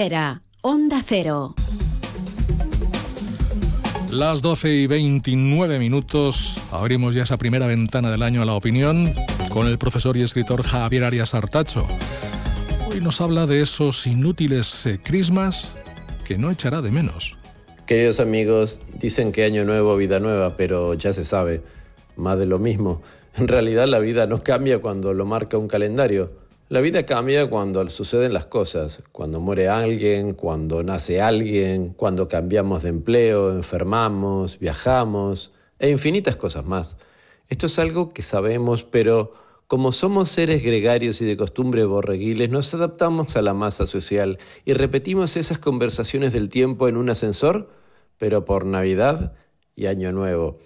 Era Onda Cero. Las 12 y 29 minutos abrimos ya esa primera ventana del año a la opinión con el profesor y escritor Javier Arias Artacho. Hoy nos habla de esos inútiles eh, crismas que no echará de menos. Queridos amigos, dicen que año nuevo, vida nueva, pero ya se sabe, más de lo mismo. En realidad la vida no cambia cuando lo marca un calendario. La vida cambia cuando suceden las cosas, cuando muere alguien, cuando nace alguien, cuando cambiamos de empleo, enfermamos, viajamos e infinitas cosas más. Esto es algo que sabemos, pero como somos seres gregarios y de costumbre borreguiles, nos adaptamos a la masa social y repetimos esas conversaciones del tiempo en un ascensor, pero por Navidad y Año Nuevo.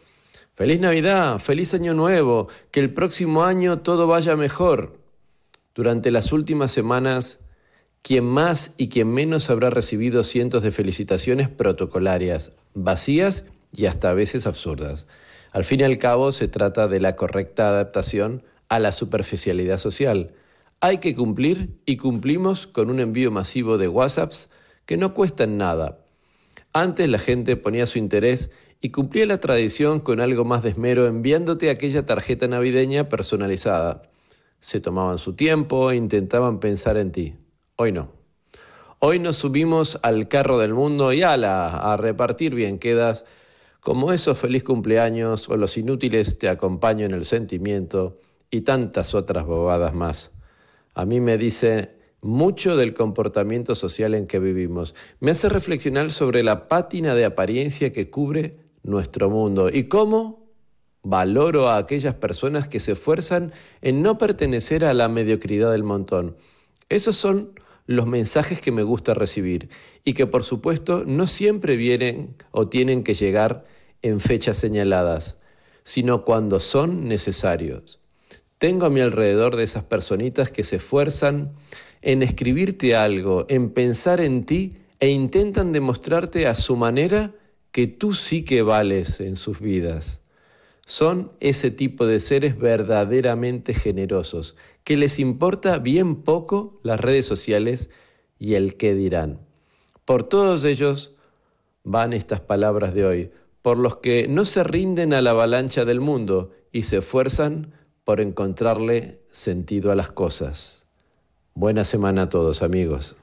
Feliz Navidad, feliz Año Nuevo, que el próximo año todo vaya mejor. Durante las últimas semanas, quien más y quien menos habrá recibido cientos de felicitaciones protocolarias, vacías y hasta a veces absurdas. Al fin y al cabo, se trata de la correcta adaptación a la superficialidad social. Hay que cumplir y cumplimos con un envío masivo de WhatsApps que no cuestan nada. Antes la gente ponía su interés y cumplía la tradición con algo más de esmero enviándote aquella tarjeta navideña personalizada se tomaban su tiempo e intentaban pensar en ti. Hoy no. Hoy nos subimos al carro del mundo y ala, a repartir bien quedas, como esos feliz cumpleaños o los inútiles te acompaño en el sentimiento y tantas otras bobadas más. A mí me dice mucho del comportamiento social en que vivimos. Me hace reflexionar sobre la pátina de apariencia que cubre nuestro mundo y cómo Valoro a aquellas personas que se esfuerzan en no pertenecer a la mediocridad del montón. Esos son los mensajes que me gusta recibir y que por supuesto no siempre vienen o tienen que llegar en fechas señaladas, sino cuando son necesarios. Tengo a mi alrededor de esas personitas que se esfuerzan en escribirte algo, en pensar en ti e intentan demostrarte a su manera que tú sí que vales en sus vidas son ese tipo de seres verdaderamente generosos, que les importa bien poco las redes sociales y el qué dirán. Por todos ellos van estas palabras de hoy, por los que no se rinden a la avalancha del mundo y se esfuerzan por encontrarle sentido a las cosas. Buena semana a todos amigos.